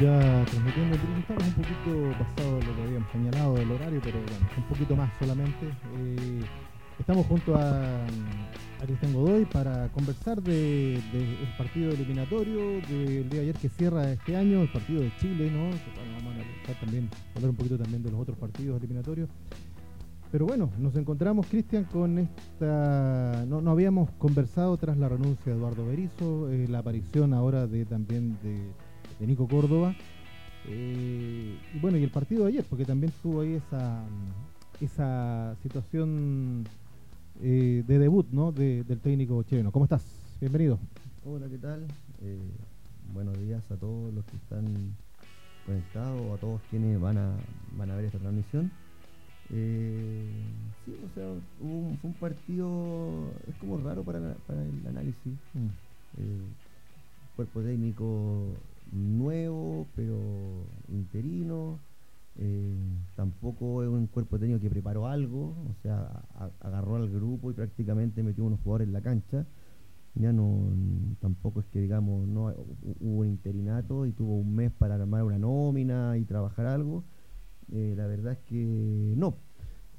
Ya transmitiendo. Estamos un poquito pasado lo que habíamos señalado del horario, pero bueno, un poquito más solamente. Eh, estamos junto a, a Cristian Godoy para conversar del de, el partido eliminatorio del día de ayer que cierra este año, el partido de Chile, ¿no? Vamos a también, hablar un poquito también de los otros partidos eliminatorios. Pero bueno, nos encontramos, Cristian, con esta... No, no, habíamos conversado tras la renuncia de Eduardo Berizo, eh, la aparición ahora de también de, de Nico Córdoba. Eh, y bueno, y el partido de ayer, porque también tuvo ahí esa, esa situación eh, de debut ¿no? De, del técnico chileno. ¿Cómo estás? Bienvenido. Hola, ¿qué tal? Eh, buenos días a todos los que están conectados, a todos quienes van a, van a ver esta transmisión. Eh, sí, o sea, un, fue un partido, es como raro para, para el análisis. Mm. Eh, cuerpo técnico nuevo, pero interino. Eh, tampoco es un cuerpo técnico que preparó algo, o sea, agarró al grupo y prácticamente metió unos jugadores en la cancha. Ya no, tampoco es que digamos, no hubo un interinato y tuvo un mes para armar una nómina y trabajar algo eh, la verdad es que no.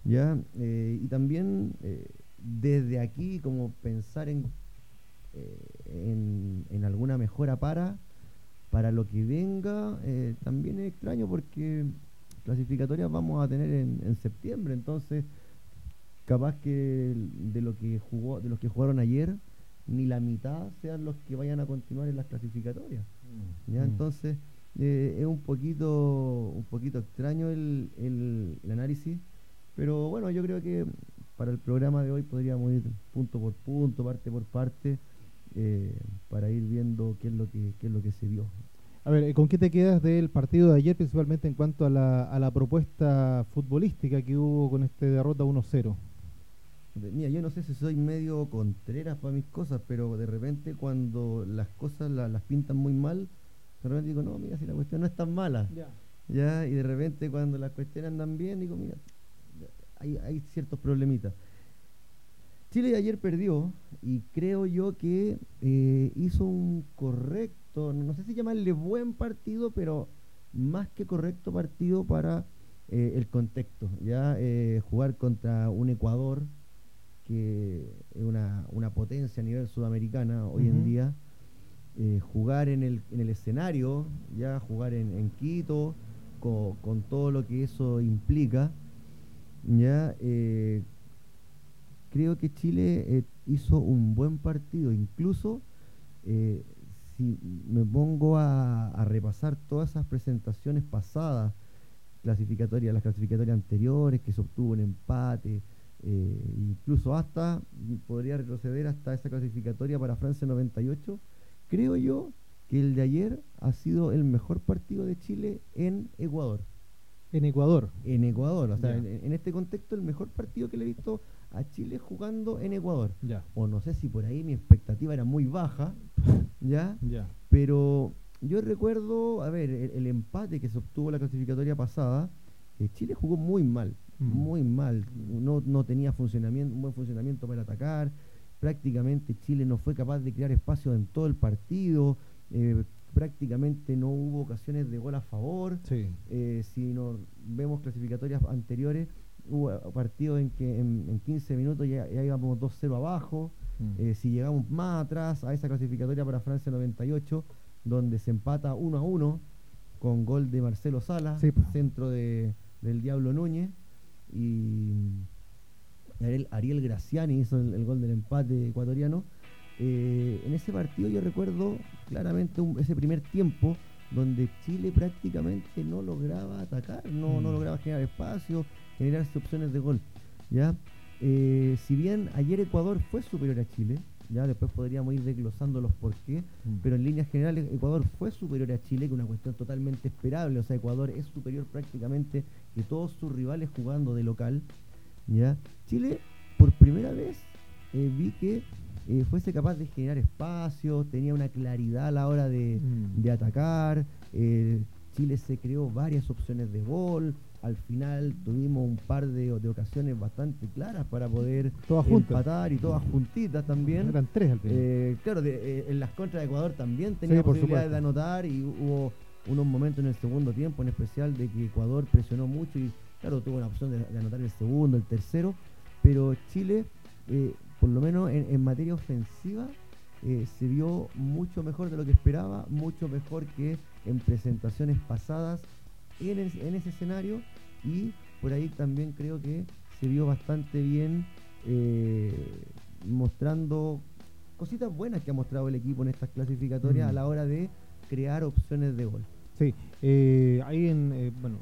¿ya? Eh, y también desde aquí, como pensar en, en, alguna mejora para, para lo que venga, también es extraño porque clasificatorias vamos a tener en, en, septiembre, entonces capaz que de lo que jugó, de los que jugaron ayer, ni la mitad sean los que vayan a continuar en las clasificatorias. Mm. ¿ya? Mm. Entonces eh, es un poquito, un poquito extraño el, el, análisis, pero bueno, yo creo que para el programa de hoy podríamos ir punto por punto, parte por parte, eh, para ir viendo qué es lo que, qué es lo que se vio. A ver, ¿con qué te quedas del partido de ayer, principalmente en cuanto a la, a la propuesta futbolística que hubo con este derrota 1-0? Mira, yo no sé si soy medio contreras para mis cosas, pero de repente cuando las cosas las pintan muy mal, de repente digo, no, mira, si la cuestión no es tan mala. Ya. Y de repente cuando las cuestiones andan bien, digo, mira, hay, hay ciertos problemitas. Chile ayer perdió y creo yo que eh, hizo un correcto, no sé si llamarle buen partido, pero más que correcto partido para eh, el contexto. Ya eh, jugar contra un Ecuador que es una, una potencia a nivel sudamericana hoy en día. Jugar en el, en el escenario, ya jugar en, Quito, con, todo lo que eso implica, ya eh, creo que Chile eh, hizo un buen partido, incluso si me pongo a, repasar todas esas presentaciones pasadas, clasificatorias, las clasificatorias anteriores, que se obtuvo un empate, incluso hasta, podría retroceder hasta esa clasificatoria para Francia 98, creo yo que el de ayer ha sido el mejor partido de Chile en Ecuador. En Ecuador. En Ecuador, o sea, en, este contexto el mejor partido que le he visto a Chile jugando en Ecuador. Ya. O no sé si por ahí mi expectativa era muy baja, ¿ya? Ya. Pero yo recuerdo, a ver, el, empate que se obtuvo la clasificatoria pasada, eh, Chile jugó muy mal, mm. muy mal. No, no tenía funcionamiento, un buen funcionamiento para atacar, prácticamente Chile no fue capaz de crear espacio en todo el partido, eh, prácticamente no hubo ocasiones de gol a favor. Eh, si nos vemos clasificatorias anteriores, hubo partidos en que en, 15 minutos ya, íbamos 2-0 abajo. Mm. Eh, si llegamos más atrás a esa clasificatoria para Francia 98, donde se empata 1 a 1 con gol de Marcelo Sala, centro de, del Diablo Núñez. Y Ariel, Graciani hizo el, gol del empate ecuatoriano. Eh, en ese partido yo recuerdo claramente ese primer tiempo donde Chile prácticamente no lograba atacar, no, no mm. lograba generar espacio, generar opciones de gol. ¿ya? Eh, si bien ayer Ecuador fue superior a Chile, ya después podríamos ir desglosando los por qué, mm. pero en líneas generales Ecuador fue superior a Chile, que es una cuestión totalmente esperable, o sea, Ecuador es superior prácticamente que todos sus rivales jugando de local, ¿ya? Chile, por primera vez, eh, vi que eh, fuese capaz de generar espacio, tenía una claridad a la hora de, mm. atacar. Eh, Chile se creó varias opciones de gol. Al final tuvimos un par de, ocasiones bastante claras para poder todas empatar y todas juntitas también. Eran tres al final. claro, en las contras de Ecuador también tenía posibilidades de anotar y hubo unos momentos en el segundo tiempo, en especial de que Ecuador presionó mucho y claro, tuvo la opción de, anotar el segundo, el tercero, pero Chile, eh, por lo menos en, materia ofensiva, eh, se vio mucho mejor de lo que esperaba, mucho mejor que en presentaciones pasadas en, en ese escenario y por ahí también creo que se vio bastante bien eh, mostrando cositas buenas que ha mostrado el equipo en estas clasificatorias a mm. la hora de crear opciones de gol. Sí, eh, ahí en, eh, bueno,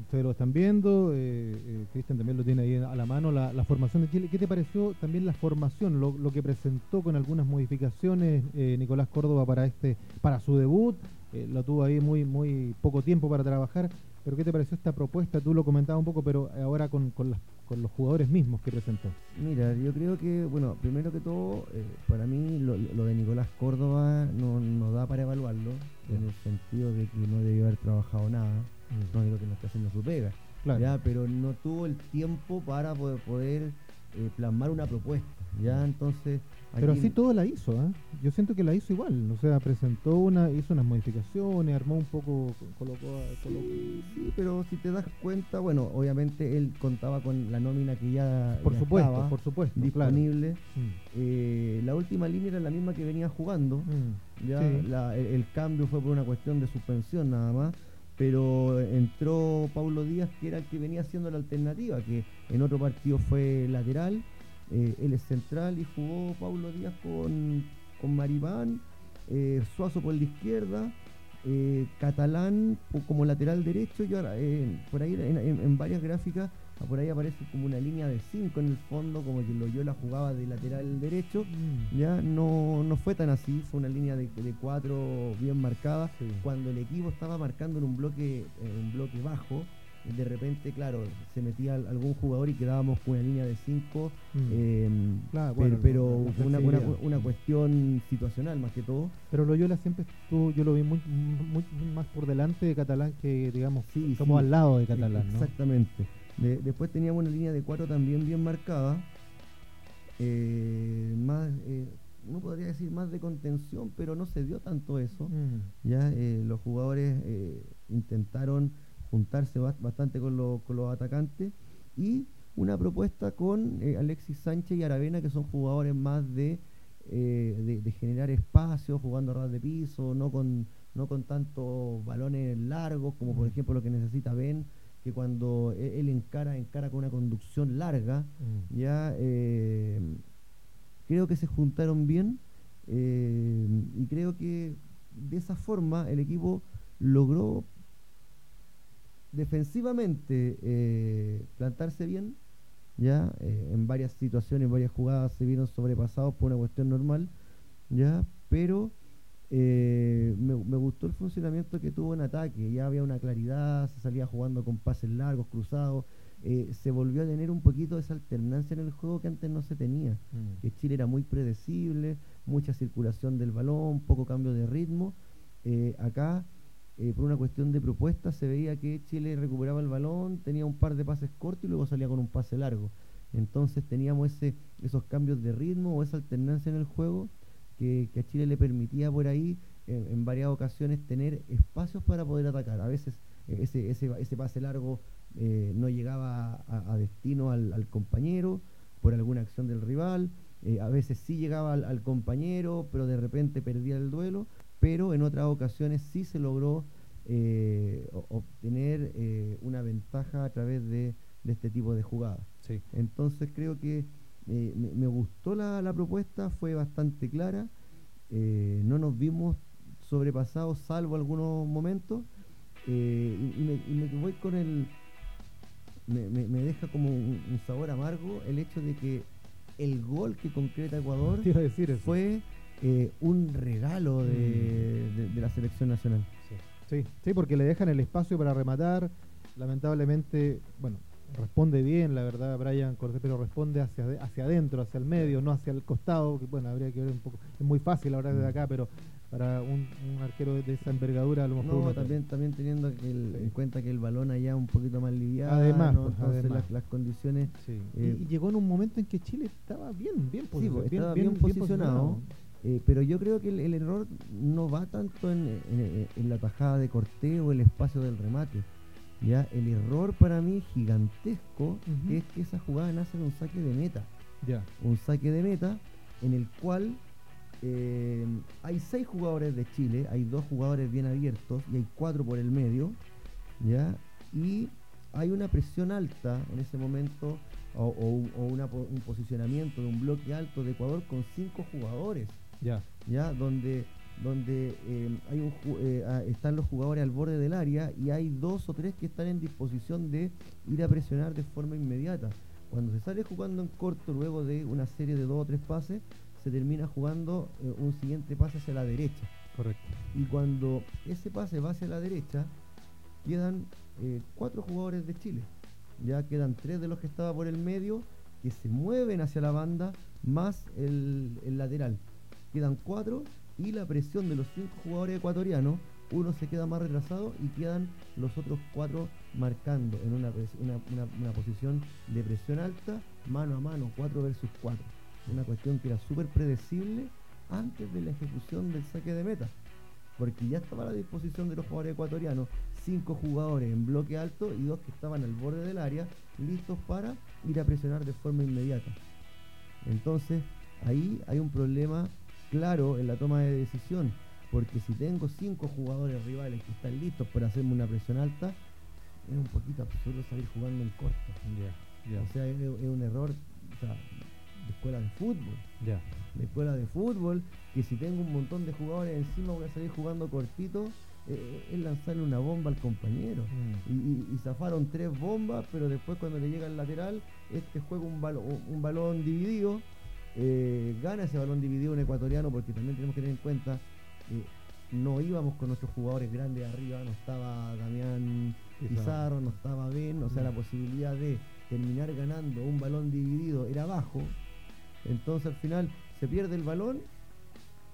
ustedes lo están viendo, eh, Cristian también lo tiene ahí a la mano, la, formación de Chile. ¿Qué te pareció también la formación, lo, lo que presentó con algunas modificaciones Nicolás Córdoba para este, para su debut? Lo tuvo ahí muy, muy poco tiempo para trabajar. Pero ¿qué te pareció esta propuesta? Tú lo comentabas un poco, pero ahora con, con, los jugadores mismos que presentó. Mira, yo creo que, bueno, primero que todo, eh, para mí lo, de Nicolás Córdoba no, da para evaluarlo, en el sentido de que no debió haber trabajado nada, mm. no digo que no esté haciendo su pega, ya, pero no tuvo el tiempo para poder, poder eh, plasmar una propuesta, ya, entonces pero así todo la hizo, ¿eh? Yo siento que la hizo igual, o sea, presentó una, hizo unas modificaciones, armó un poco, colocó... Sí, pero si te das cuenta, bueno, obviamente él contaba con la nómina que ya, por supuesto, por supuesto, disponible. Eh, la última línea era la misma que venía jugando, mm. ya el, cambio fue por una cuestión de suspensión nada más pero entró Paulo Díaz que era el que venía haciendo la alternativa, que en otro partido fue lateral eh, él es central y jugó Paulo Díaz con, con Maribán, eh, Suazo por la izquierda, eh, Catalán como lateral derecho y ahora por ahí en, varias gráficas ah, por ahí aparece como una línea de 5 en el fondo, como que Loyola jugaba de lateral derecho, mm. ya no, no fue tan así, fue una línea de 4 bien marcada, cuando el equipo estaba marcando en un bloque, en un bloque bajo, de repente, claro, se metía algún jugador y quedábamos con una línea de 5, mm. em, pero, una, una, cuestión situacional más que todo. Pero Loyola siempre estuvo, yo lo vi muy, muy, más por delante de Catalán que, digamos, sí, como al lado de Catalán. Exactamente. después teníamos una línea de 4 también bien marcada, eh, más... Eh, uno podría decir más de contención, pero no se dio tanto eso. Mm. Ya eh, los jugadores intentaron juntarse bastante con, con los atacantes y una propuesta con eh, Alexis Sánchez y Aravena, que son jugadores más de, eh, de, generar espacio, jugando a ras de piso, no con, no con tantos balones largos, como por mm. ejemplo lo que necesita Ben, que cuando e, él encara, encara con una conducción larga, mm. ya eh, creo que se juntaron bien y creo que de esa forma el equipo logró defensivamente eh, plantarse bien, ya eh, en varias situaciones, en varias jugadas se vieron sobrepasados por una cuestión normal, ya, pero eh, me, gustó el funcionamiento que tuvo en ataque, ya había una claridad, se salía jugando con pases largos, cruzados, se volvió a tener un poquito esa alternancia en el juego que antes no se tenía, mm. que Chile era muy predecible, mucha circulación del balón, poco cambio de ritmo, acá eh, por una cuestión de propuesta, se veía que Chile recuperaba el balón, tenía un par de pases cortos y luego salía con un pase largo. Entonces teníamos ese, esos cambios de ritmo o esa alternancia en el juego que, a Chile le permitía por ahí en varias ocasiones tener espacios para poder atacar. A veces eh, ese, ese, ese pase largo eh, no llegaba a, destino al, compañero por alguna acción del rival, a veces sí llegaba al, al compañero, pero de repente perdía el duelo pero en otras ocasiones sí se logró eh, obtener eh, una ventaja a través de, este tipo de jugadas. Entonces creo que eh, me, gustó la, propuesta, fue bastante clara, no nos vimos sobrepasados salvo algunos momentos y, me, voy con el... Me, deja como un, sabor amargo el hecho de que el gol que concreta Ecuador fue eh, un regalo mm. de, la selección nacional. Sí. sí. porque le dejan el espacio para rematar. Lamentablemente, bueno, responde bien, la verdad, Brian Cortés, pero responde hacia, hacia adentro, hacia el medio, no hacia el costado, que bueno, habría que ver un poco, es muy fácil ahora desde mm. acá, pero para un, arquero de esa envergadura a lo mejor... No, también, también teniendo en cuenta que el balón allá un poquito más liviano, además, pues, Las, condiciones... Eh, y, llegó en un momento en que Chile estaba bien, bien, posicionado. bien, posicionado Eh, pero yo creo que el, error no va tanto en, la tajada de corteo o el espacio del remate. ¿ya? El error para mí gigantesco es que esa jugada nace de un saque de meta. Ya. Un saque de meta en el cual eh, hay seis jugadores de Chile, hay dos jugadores bien abiertos y hay cuatro por el medio. ¿ya? Y hay una presión alta en ese momento o, un posicionamiento de un bloque alto de Ecuador con cinco jugadores. Ya. Ya, donde, donde eh, hay un, eh, ah, están los jugadores al borde del área y hay dos o tres que están en disposición de ir a presionar de forma inmediata. Cuando se sale jugando en corto luego de una serie de dos o tres pases, se termina jugando eh, un siguiente pase hacia la derecha. Correcto. Y cuando ese pase va hacia la derecha, quedan cuatro jugadores de Chile. Ya quedan tres de los que estaba por el medio que se mueven hacia la banda más el, el lateral quedan cuatro y la presión de los cinco jugadores ecuatorianos, uno se queda más retrasado y quedan los otros cuatro marcando en una, posición de presión alta, mano a mano, 4 versus 4. Una cuestión que era súper predecible antes de la ejecución del saque de meta, porque ya estaba a la disposición de los jugadores ecuatorianos, cinco jugadores en bloque alto y dos que estaban al borde del área, listos para ir a presionar de forma inmediata. Entonces, ahí hay un problema claro en la toma de decisión, porque si tengo cinco jugadores rivales que están listos para hacerme una presión alta, es un poquito absurdo salir jugando en corto. O sea, es, un error de escuela de fútbol. De escuela de fútbol, que si tengo un montón de jugadores encima voy a salir jugando cortito, eh, es lanzarle una bomba al compañero. Mm. Y, zafaron tres bombas, pero después cuando le llega al lateral, este juega un, un balón dividido eh, gana ese balón dividido un ecuatoriano porque también tenemos que tener en cuenta que no íbamos con nuestros jugadores grandes arriba, no estaba Damián Pizarro, no estaba Ben, o sea, la posibilidad de terminar ganando un balón dividido era bajo. Entonces al final se pierde el balón,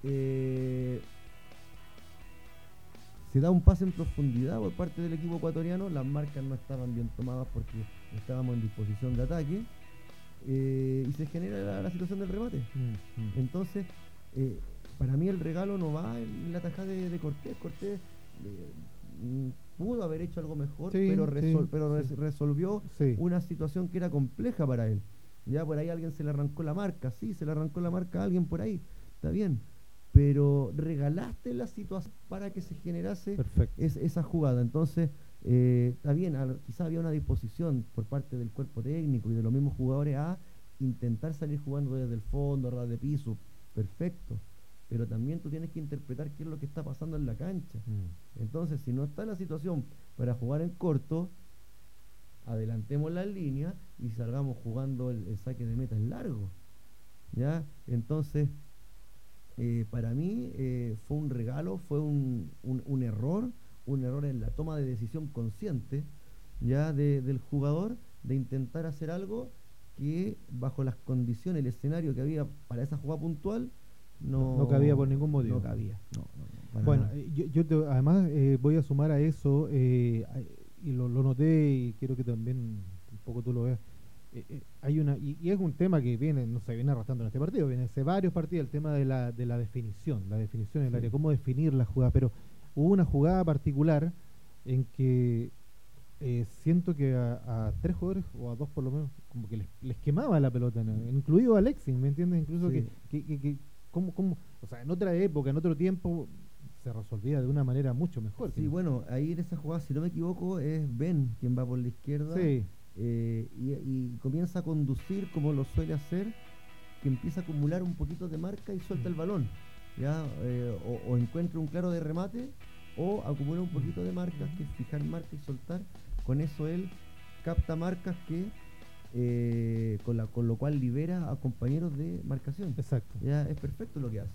eh, se da un pase en profundidad por parte del equipo ecuatoriano, las marcas no estaban bien tomadas porque estábamos en disposición de ataque eh, y se genera la, situación del remate. Mm, mm. Entonces, eh, para mí el regalo no va en la tajada de, Cortés. Cortés eh, mm, pudo haber hecho algo mejor, pero, pero resolvió una situación que era compleja para él. Ya por ahí alguien se le arrancó la marca, sí, se le arrancó la marca a alguien por ahí, está bien. Pero regalaste la situación para que se generase esa jugada. Entonces, eh, está bien, quizá había una disposición por parte del cuerpo técnico y de los mismos jugadores a intentar salir jugando desde el fondo, ras de piso, perfecto. Pero también tú tienes que interpretar qué es lo que está pasando en la cancha. Mm. Entonces, si no está la situación para jugar en corto, adelantemos la línea y salgamos jugando el, saque de meta en largo. ¿Ya? Entonces, eh, para mí eh, fue un regalo, fue un, un error un error en la toma de decisión consciente ya del jugador de intentar hacer algo que bajo las condiciones, el escenario que había para esa jugada puntual, no, no cabía por ningún motivo. No cabía. bueno, eh, yo, además eh, voy a sumar a eso, eh, y lo, noté y quiero que también un poco tú lo veas. hay una y, es un tema que viene no se viene arrastrando en este partido viene hace varios partidos el tema de la, de la definición la definición en el área cómo definir la jugada pero hubo una jugada particular en que eh, siento que a, tres jugadores, o a dos por lo menos, como que les, quemaba la pelota, incluido a Alexis, ¿me entiendes? Incluso que, que, que, como, o sea, en otra época, en otro tiempo, se resolvía de una manera mucho mejor. Sí, bueno, ahí en esa jugada, si no me equivoco, es Ben quien va por la izquierda eh, y, comienza a conducir como lo suele hacer, que empieza a acumular un poquito de marca y suelta el balón. ¿Ya? Eh, o, o, encuentra un claro de remate o acumula un poquito de marcas, que es fijar marcas y soltar. Con eso él capta marcas que eh, con, la, con lo cual libera a compañeros de marcación. Exacto. Ya es perfecto lo que hace.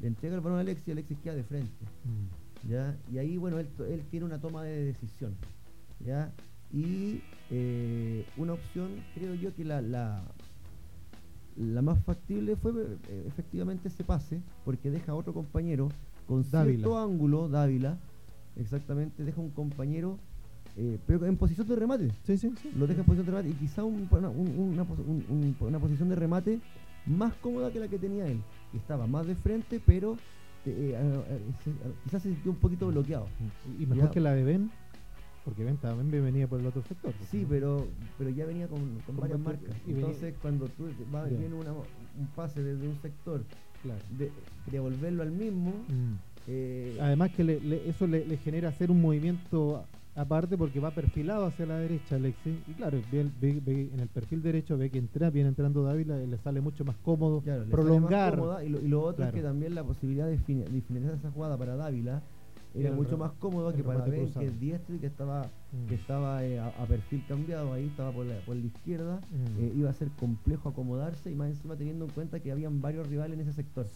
Le entrega el balón a Alexis y Alexis queda de frente. Mm. ¿ya? Y ahí, bueno, él, él, tiene una toma de decisión. ¿ya? Y eh, una opción, creo yo, que la, la, la más factible fue eh, efectivamente ese pase, porque deja a otro compañero con cierto ángulo, Dávila, exactamente, deja un compañero, eh, pero en posición de remate. Sí, sí, Lo deja en posición de remate y quizá una, posición de remate más cómoda que la que tenía él, que estaba más de frente, pero eh, quizás se sintió un poquito bloqueado. ¿Y mejor que la de Ben? Porque Ben también venía por el otro sector. Sí, pero pero ya venía con, varias marcas. Y Entonces, cuando tú vas viene un pase desde un sector, de, devolverlo al mismo. Mm. Eh, Además que eso le, genera hacer un movimiento aparte porque va perfilado hacia la derecha Alexis. Y claro, ve, en el perfil derecho ve que entra, viene entrando Dávila, le sale mucho más cómodo prolongar. y, lo, otro es que también la posibilidad de, finalizar esa jugada para Dávila era mucho más cómodo que para Ben, que es diestro y que estaba, mm. que estaba eh, a, perfil cambiado ahí, estaba por la, por la izquierda, mm. eh, iba a ser complejo acomodarse y más encima teniendo en cuenta que habían varios rivales en ese sector.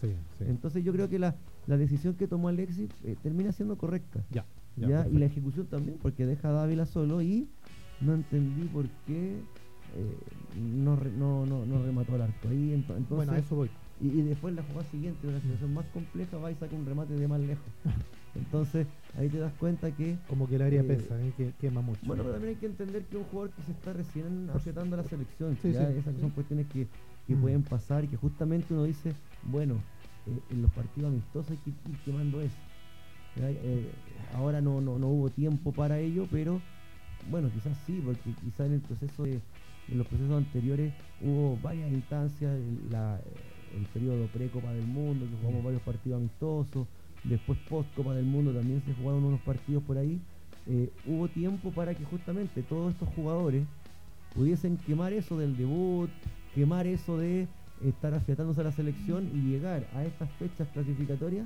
Entonces yo creo que la, la decisión que tomó Alexis eh, termina siendo correcta. Ya, ya, y la ejecución también, porque deja a Dávila solo y no entendí por qué no, no, no, no, remató el arco. Ahí, entonces, bueno, a eso voy. Y, y, después la jugada siguiente, una situación más compleja, va y saca un remate de más lejos. Entonces ahí te das cuenta que... Como que el área eh, pesa, ¿eh? que quema mucho. Bueno, pero también hay que entender que un jugador que se está recién aceptando a la selección, esas son cuestiones que, que mm. pueden pasar y que justamente uno dice, bueno, eh, en los partidos amistosos hay que ir quemando eso. ahora no, no, no hubo tiempo para ello, pero bueno, quizás sí, porque quizás en el proceso de, en los procesos anteriores hubo varias instancias, el, la, el periodo pre-Copa del Mundo, que jugamos mm. varios partidos amistosos, después post Copa del Mundo también se jugaron unos partidos por ahí, eh, hubo tiempo para que justamente todos estos jugadores pudiesen quemar eso del debut, quemar eso de estar afiatándose a la selección y llegar a estas fechas clasificatorias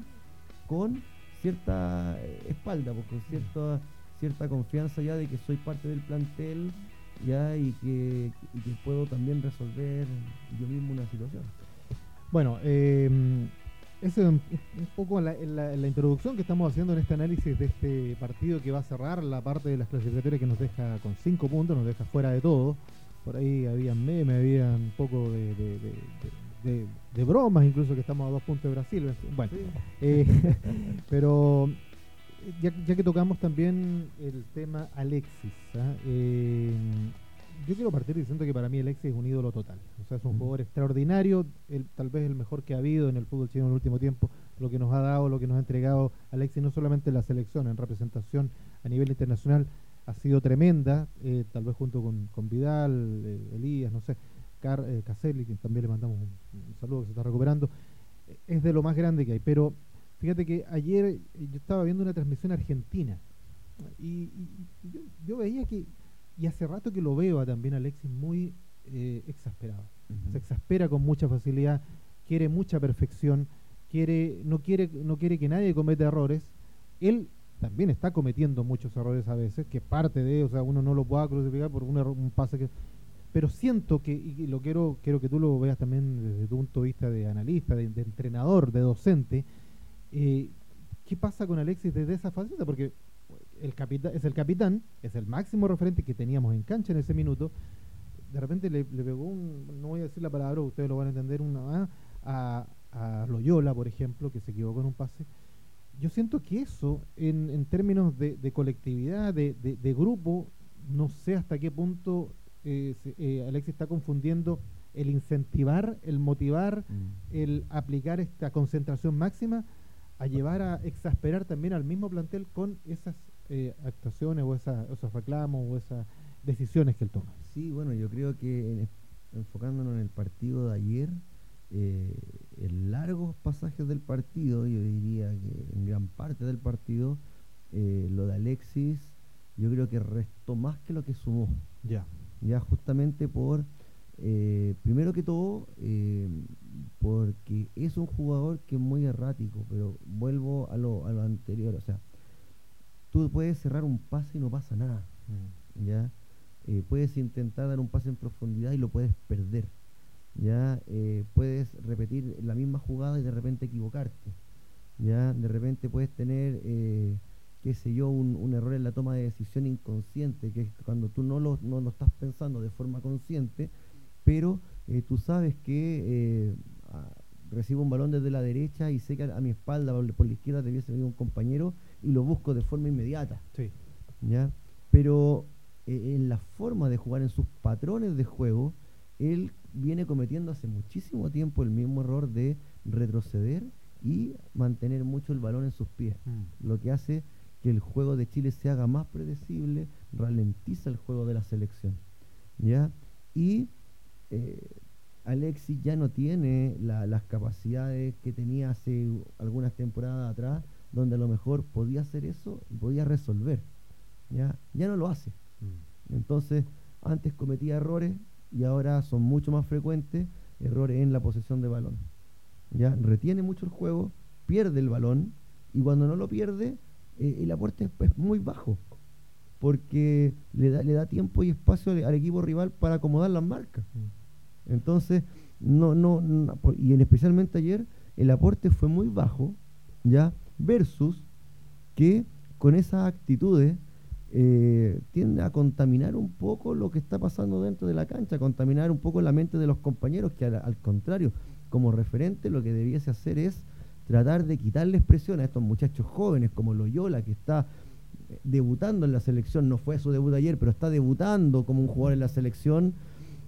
con cierta espalda, pues, con cierta, cierta confianza ya de que soy parte del plantel ya y que, y que puedo también resolver yo mismo una situación. Bueno, eh, esa es un, poco la, la, introducción que estamos haciendo en este análisis de este partido que va a cerrar la parte de las clasificatorias que nos deja con cinco puntos, nos deja fuera de todo. Por ahí había memes, había un poco de, de, bromas, incluso que estamos a dos puntos de Brasil. Bueno, eh, pero ya, ya, que tocamos también el tema Alexis, ¿ah? eh, yo quiero partir diciendo que para mí Alexis es un ídolo total. O sea, es un jugador extraordinario, el, tal vez el mejor que ha habido en el fútbol chileno en el último tiempo. Lo que nos ha dado, lo que nos ha entregado Alexis, no solamente en la selección, en representación a nivel internacional, ha sido tremenda, eh, tal vez junto con, con Vidal, eh, Elías, no sé, Car, eh, Caselli, que también le mandamos un, saludo que se está recuperando. Es de lo más grande que hay. Pero fíjate que ayer yo estaba viendo una transmisión argentina y, yo veía que y hace rato que lo veo también Alexis muy eh, exasperado. Se exaspera con mucha facilidad, quiere mucha perfección, quiere, no, quiere, no quiere que nadie cometa errores. Él también está cometiendo muchos errores a veces, que parte de, o sea, uno no lo pueda crucificar por un, un pase que... Pero siento que, y lo quiero, quiero que tú lo veas también desde tu punto de vista de analista, de, entrenador, de docente, eh, ¿qué pasa con Alexis desde esa faceta? Porque el capitán, es el capitán, es el máximo referente que teníamos en cancha en ese minuto. De repente le, pegó un, no voy a decir la palabra, ustedes lo van a entender, una a, a Loyola, por ejemplo, que se equivocó en un pase. Yo siento que eso, en, en términos de, colectividad, de, de, grupo, no sé hasta qué punto eh, eh, Alexis está confundiendo el incentivar, el motivar, mm. el aplicar esta concentración máxima a llevar a exasperar también al mismo plantel con esas eh, actuaciones o esos reclamos o esas decisiones que él toma. Sí, bueno, yo creo que enfocándonos en el partido de ayer, eh, en largos pasajes del partido, yo diría que en gran parte del partido, eh, lo de Alexis, yo creo que restó más que lo que sumó. Ya. Ya justamente por, primero que todo, porque es un jugador que es muy errático, pero vuelvo a lo, a lo anterior, o sea, tú puedes cerrar un pase y no pasa nada. Mm. ¿ya? Eh, puedes intentar dar un pase en profundidad y lo puedes perder. ¿ya? Eh, puedes repetir la misma jugada y de repente equivocarte. ¿ya? De repente puedes tener, eh, qué sé yo, un, error en la toma de decisión inconsciente, que es cuando tú no lo, no lo estás pensando de forma consciente, pero tú sabes que recibo un balón desde la derecha y sé que a, mi espalda, por, la izquierda, debiese venir un compañero y lo busco de forma inmediata. Sí. ¿ya? Pero eh, en la forma de jugar, en sus patrones de juego, él viene cometiendo hace muchísimo tiempo el mismo error de retroceder y mantener mucho el balón en sus pies, Mm. lo que hace que el juego de Chile se haga más predecible, ralentiza el juego de la selección. ¿ya? Y eh, Alexis ya no tiene la- las capacidades que tenía hace algunas temporadas atrás, donde a lo mejor podía hacer eso y podía resolver. ¿ya? ya no lo hace. Mm. Entonces, antes cometía errores y ahora son mucho más frecuentes errores en la posesión de balón. Ya retiene mucho el juego, pierde el balón y cuando no lo pierde, eh, el aporte es, es muy bajo porque le da, le da tiempo y espacio al, al equipo rival para acomodar las marcas. Mm. Entonces, no, no, no- y en especialmente ayer, el aporte fue muy bajo, ¿ya? Versus que con esas actitudes eh, tiende a contaminar un poco lo que está pasando dentro de la cancha, contaminar un poco la mente de los compañeros, que al, al contrario, como referente lo que debiese hacer es tratar de quitarle expresión a estos muchachos jóvenes como Loyola, que está eh, debutando en la selección, no fue su debut ayer, pero está debutando como un jugador en la selección,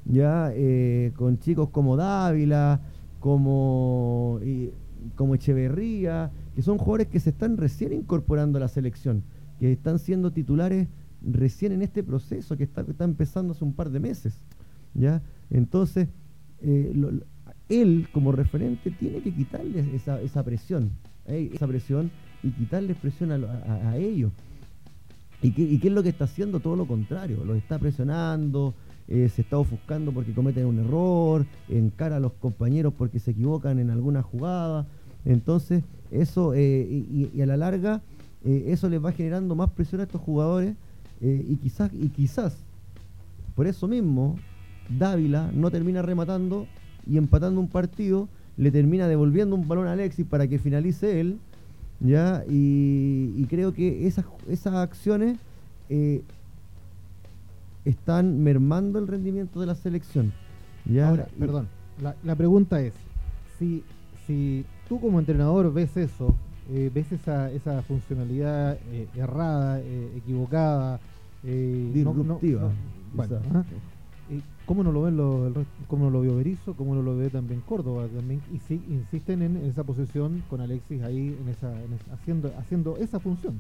ya eh, con chicos como Dávila, como, como Echeverría, que son jugadores que se están recién incorporando a la selección, que están siendo titulares recién en este proceso que está, empezando hace un par de meses. ¿ya? Entonces, eh, él como referente tiene que quitarles esa, esa presión, eh, esa presión y quitarles presión a, a- a ellos. ¿Y qué, ¿Y qué es lo que está haciendo? Todo lo contrario, los está presionando, eh, se está ofuscando porque cometen un error, encara a los compañeros porque se equivocan en alguna jugada. Entonces, eso, eh, y, a la larga, eh, eso les va generando más presión a estos jugadores y quizás, y quizás, por eso mismo, Dávila no termina rematando y empatando un partido, le termina devolviendo un balón a Alexis para que finalice él, ¿ya? Y, y creo que esas, esas acciones están mermando el rendimiento de la selección. ¿ya? Ahora, Y- perdón, la, la pregunta es, si, si tú como entrenador ves eso, eh, ves esa, esa funcionalidad eh, errada, eh, equivocada, eh, no- no- Disruptiva, bueno, ajá. Eh, ¿Cómo no lo ven los, el cómo no lo vio Berizzo? ¿Cómo no lo ve también Córdoba? También, y sí, insisten en esa posición con Alexis ahí en esa, en esa- haciendo, haciendo esa función.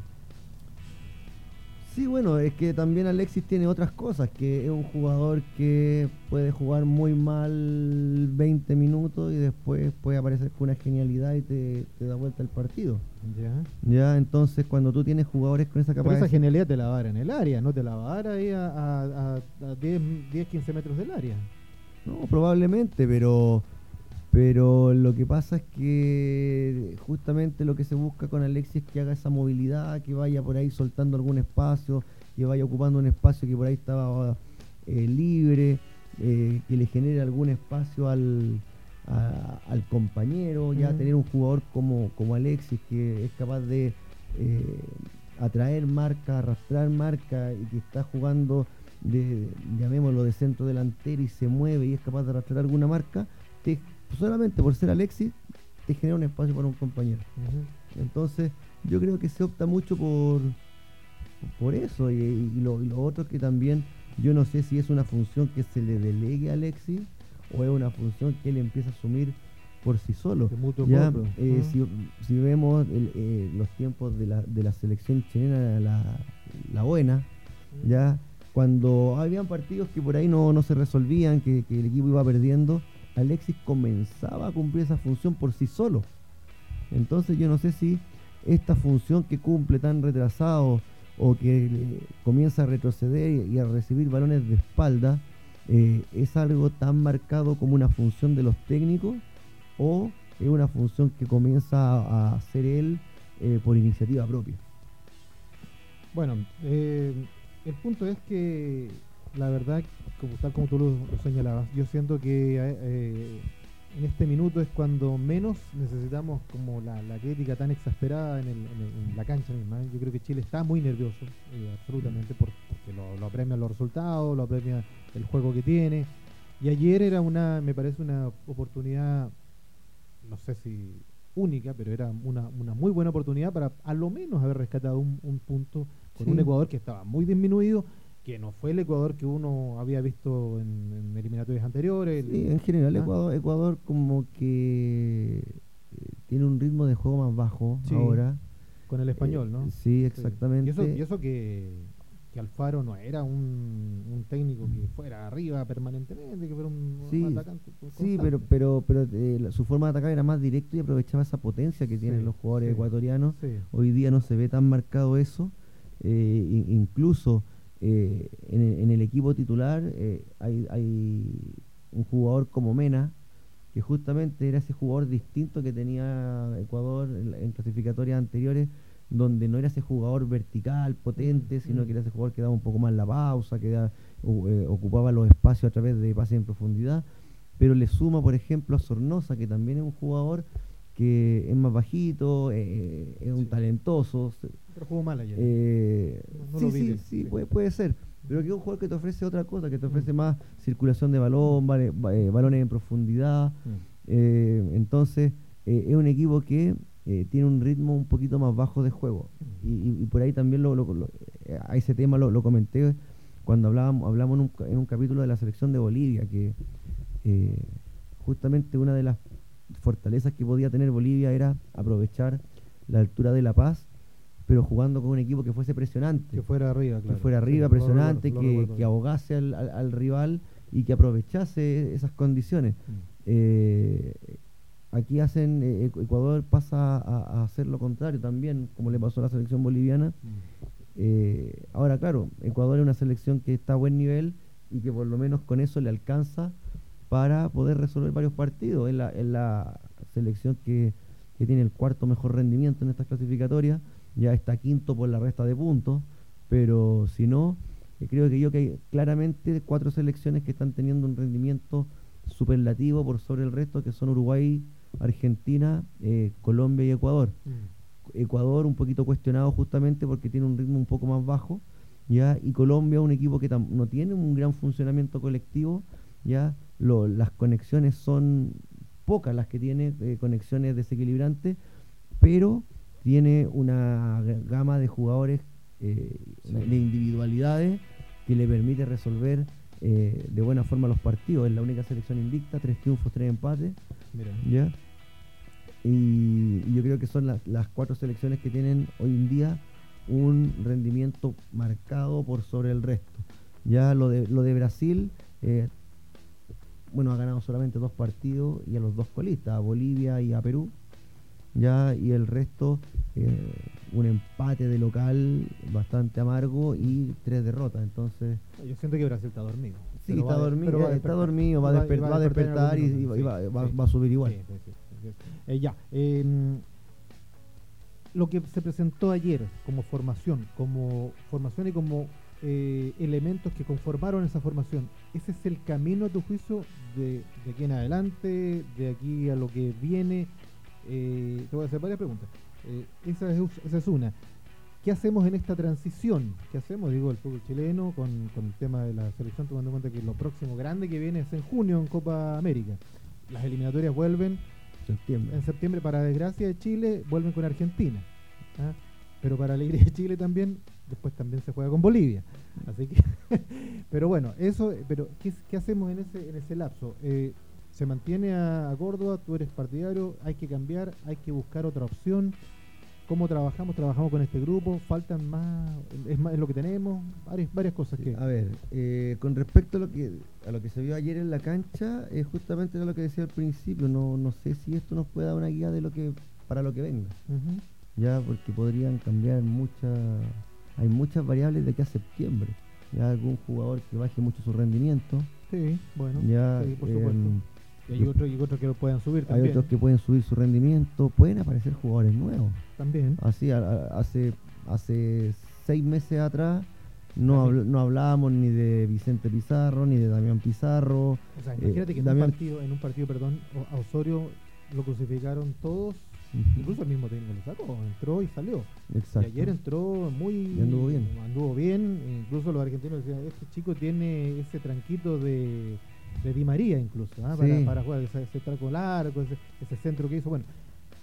Sí, bueno, es que también Alexis tiene otras cosas, que es un jugador que puede jugar muy mal 20 minutos y después puede aparecer con una genialidad y te, te da vuelta el partido. Ya. Ya, entonces cuando tú tienes jugadores con esa Pero esa capacidad... genialidad te la va a dar en el área, no te la va a dar ahí a, a, a- a 10, 10, 15 metros del área. No, probablemente, pero pero lo que pasa es que justamente lo que se busca con Alexis es que haga esa movilidad, que vaya por ahí soltando algún espacio, que vaya ocupando un espacio que por ahí estaba eh, libre, eh, que le genere algún espacio al, a- al compañero, ya tener un jugador como, como Alexis que es capaz de eh, atraer marca, arrastrar marca y que está jugando de, llamémoslo, de centro delantero y se mueve y es capaz de arrastrar alguna marca, te, solamente por ser Alexis te genera un espacio para un compañero. Entonces, yo creo que se opta mucho por, por eso. Y, y lo, y lo otro que también, yo no sé si es una función que se le delegue a Alexis o es una función que él empieza a asumir por sí solo. Ya, eh, Ah. si, si vemos el, eh, los tiempos de la, de la selección chilena, la, la buena, ya cuando habían partidos que por ahí no, no se resolvían, que, que el equipo iba perdiendo, Alexis comenzaba a cumplir esa función por sí solo. Entonces yo no sé si esta función que cumple tan retrasado o que comienza a retroceder y, a recibir balones de espalda eh, es algo tan marcado como una función de los técnicos o es una función que comienza a, a hacer él eh, por iniciativa propia. Bueno, eh, el punto es que la verdad, como tal como tú lo, señalabas, yo siento que eh, eh, en este minuto es cuando menos necesitamos como la, la crítica tan exasperada en, el- en el- en la cancha misma. Yo creo que Chile está muy nervioso, eh, absolutamente, por- porque lo, lo apremian los resultados, lo apremia el juego que tiene. Y ayer era una, me parece una oportunidad, no sé si única, pero era una, una muy buena oportunidad para a lo menos haber rescatado un, un punto con un. Ecuador que estaba muy disminuido que no fue el Ecuador que uno había visto en, eliminatorias anteriores. Sí, en general. Ecuador, Ecuador como que eh, tiene un ritmo de juego más bajo ahora. Con el español, ¿no? Eh, sí, exactamente. Y eso, que, que, Alfaro no era un, técnico que fuera arriba permanentemente, que fuera un, atacante. Sí, pero, pero, pero eh, su forma de atacar era más directo y aprovechaba esa potencia que tienen los jugadores ecuatorianos. Hoy día no se ve tan marcado eso. incluso eh, en, el equipo titular eh, hay, hay, un jugador como Mena, que justamente era ese jugador distinto que tenía Ecuador en, clasificatorias anteriores, donde no era ese jugador vertical, potente, sino que era ese jugador que daba un poco más la pausa, que eh, ocupaba los espacios a través de pases en profundidad, pero le suma, por ejemplo, a Sornosa, que también es un jugador que es más bajito, es un talentoso, pero jugó mal ayer. Eh, sí, sí, sí, Puede, puede, ser. Pero que es un jugador que te ofrece otra cosa, que te ofrece mm. más circulación de balón, vale, eh, balones en profundidad. Mm. Eh, entonces, es un equipo que tiene un ritmo un poquito más bajo de juego. Mm. Y, por ahí también lo, a ese tema lo, comenté cuando hablábamos, hablamos en un, en un, capítulo de la selección de Bolivia, que justamente una de las fortalezas que podía tener Bolivia era aprovechar la altura de La Paz pero jugando con un equipo que fuese presionante. Que fuera arriba, claro. Que fuera arriba, presionante, que, que, ahogase al, rival y que aprovechase esas condiciones. Mm. Eh, aquí hacen, eh, Ecuador pasa a, hacer lo contrario también, como le pasó a la selección boliviana. Mm. Eh, ahora, claro, Ecuador es una selección que está a buen nivel y que por lo menos con eso le alcanza para poder resolver varios partidos. Es la, es la selección que, que tiene el cuarto mejor rendimiento en estas clasificatorias ya está quinto por la resta de puntos, pero si no, eh, creo que yo que hay claramente cuatro selecciones que están teniendo un rendimiento superlativo por sobre el resto, que son Uruguay, Argentina, eh, Colombia y Ecuador. Mm. Ecuador un poquito cuestionado justamente porque tiene un ritmo un poco más bajo, ya y Colombia un equipo que no tiene un gran funcionamiento colectivo, ya las conexiones son pocas las que tiene eh, conexiones desequilibrantes, pero tiene una gama de jugadores, eh, de individualidades, que le permite resolver eh, de buena forma los partidos. Es la única selección invicta, tres triunfos, tres empates. ¿ya? Y, yo creo que son las cuatro selecciones que tienen hoy en día un rendimiento marcado por sobre el resto. Ya lo de, lo de Brasil, eh, bueno, ha ganado solamente dos partidos y a los dos colistas, a Bolivia y a Perú ya y el resto eh, un empate de local bastante amargo y tres derrotas entonces yo siento que Brasil está dormido sí está dormido va está dormido va, a despertar y, va, a subir igual. Eh, ya em, lo que se presentó ayer como formación como formación y como eh, elementos que conformaron esa formación ese es el camino a tu juicio de, de aquí en adelante de aquí a lo que viene eh, te voy a hacer varias preguntas. Eh, esa, es, una. ¿Qué hacemos en esta transición? ¿Qué hacemos, digo, el fútbol chileno con, el tema de la selección, tomando en cuenta que lo próximo grande que viene es en junio en Copa América? Las eliminatorias vuelven septiembre. en septiembre, para desgracia de Chile, vuelven con Argentina. ¿ah? Pero para alegría de Chile también, después también se juega con Bolivia. Así que, pero bueno, eso, pero ¿qué, qué hacemos en ese, en ese lapso? Eh, se mantiene a, Córdoba, tú eres partidario, hay que cambiar, hay que buscar otra opción. ¿Cómo trabajamos? Trabajamos con este grupo, faltan más, es más lo que tenemos, varias, varias cosas que... A ver, eh, con respecto a lo que a lo que se vio ayer en la cancha, es justamente lo que decía al principio, no, no sé si esto nos puede dar una guía de lo que para lo que venga. Ya, porque podrían cambiar muchas, hay muchas variables de aquí a septiembre. Ya algún jugador que baje mucho su rendimiento. Sí, bueno, ya, por supuesto. Em, y hay otros, otros que lo pueden subir también. Hay otros que pueden subir su rendimiento. Pueden aparecer jugadores nuevos. También. Así, hace, hace seis meses atrás no, no hablábamos ni de Vicente Pizarro, ni de Damián Pizarro. O sea, imagínate que en, un partido, en un partido, perdón, a Osorio lo crucificaron todos. Incluso el mismo técnico lo sacó, entró y salió. Exacto. Y ayer entró muy. anduvo bien. Anduvo bien. Incluso los argentinos decían: Este chico tiene ese tranquito de de Di María incluso, ¿ah? para, jugar ese, ese traco largo, ese, centro que hizo. Bueno,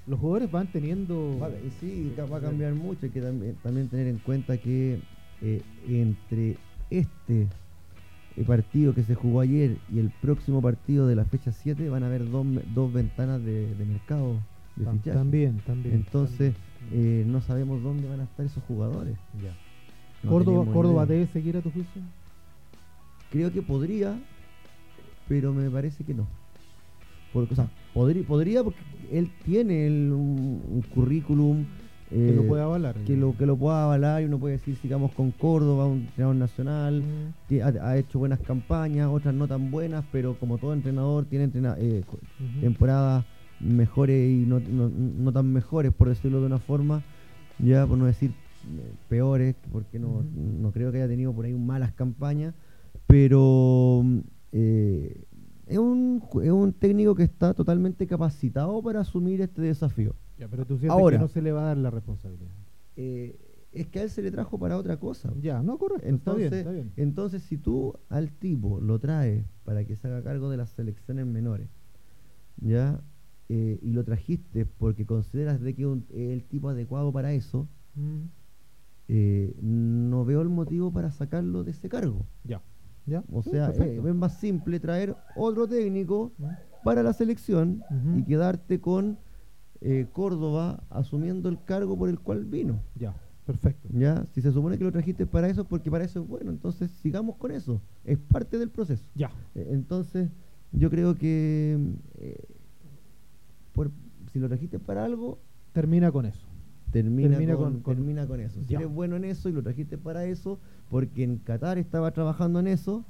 los jugadores van teniendo... Vale, y sí, va a cambiar mucho, hay que también, tener en cuenta que eh, entre este eh, partido que se jugó ayer y el próximo partido de la fecha 7 van a haber dos, dos ventanas de, de mercado de Tam- fichaje. También, también. Entonces, también. eh, no sabemos dónde van a estar esos jugadores. Ya. No Córdoba, Córdoba debe seguir a tu juicio. Creo que podría, pero me parece que no. Porque, o sea, podría, podría porque él tiene el- un, un currículum que lo eh, puede avalar. que lo que lo pueda avalar y uno puede decir sigamos con Córdoba, un entrenador nacional, Mm, que ha, ha hecho buenas campañas, otras no tan buenas, pero como todo entrenador tiene entrena- eh, temporadas mejores y no, no, no tan mejores, por decirlo de una forma, ya por no decir eh, peores, porque no, no creo que haya tenido por ahí malas campañas, pero eh, es, un, es un técnico que está totalmente capacitado para asumir este desafío. Ya, pero tú sientes Ahora. que no se le va a dar la responsabilidad. Eh, es que a él se le trajo para otra cosa. Ya, no, correcto. Entonces, está bien, está bien. entonces, si tú al tipo lo traes para que se haga cargo de las selecciones menores, ¿ya? Eh, y lo trajiste porque consideras de que un- es el tipo adecuado para eso, Mm, eh, no veo el motivo para sacarlo de ese cargo. Ya, ya. O sí, sea, eh, es más simple traer otro técnico para la selección y quedarte con eh, Córdoba asumiendo el cargo por el cual vino. Ya, perfecto. ¿Ya? Si se supone que lo trajiste para eso, porque para eso es bueno, entonces sigamos con eso. Es parte del proceso. Ya. Eh, Entonces, yo creo que eh, por, si lo trajiste para algo, Termina con eso. termina, Termina con, con- con- termina con eso. Si Ya. eres bueno en eso y lo trajiste para eso, porque en Qatar estaba trabajando en eso,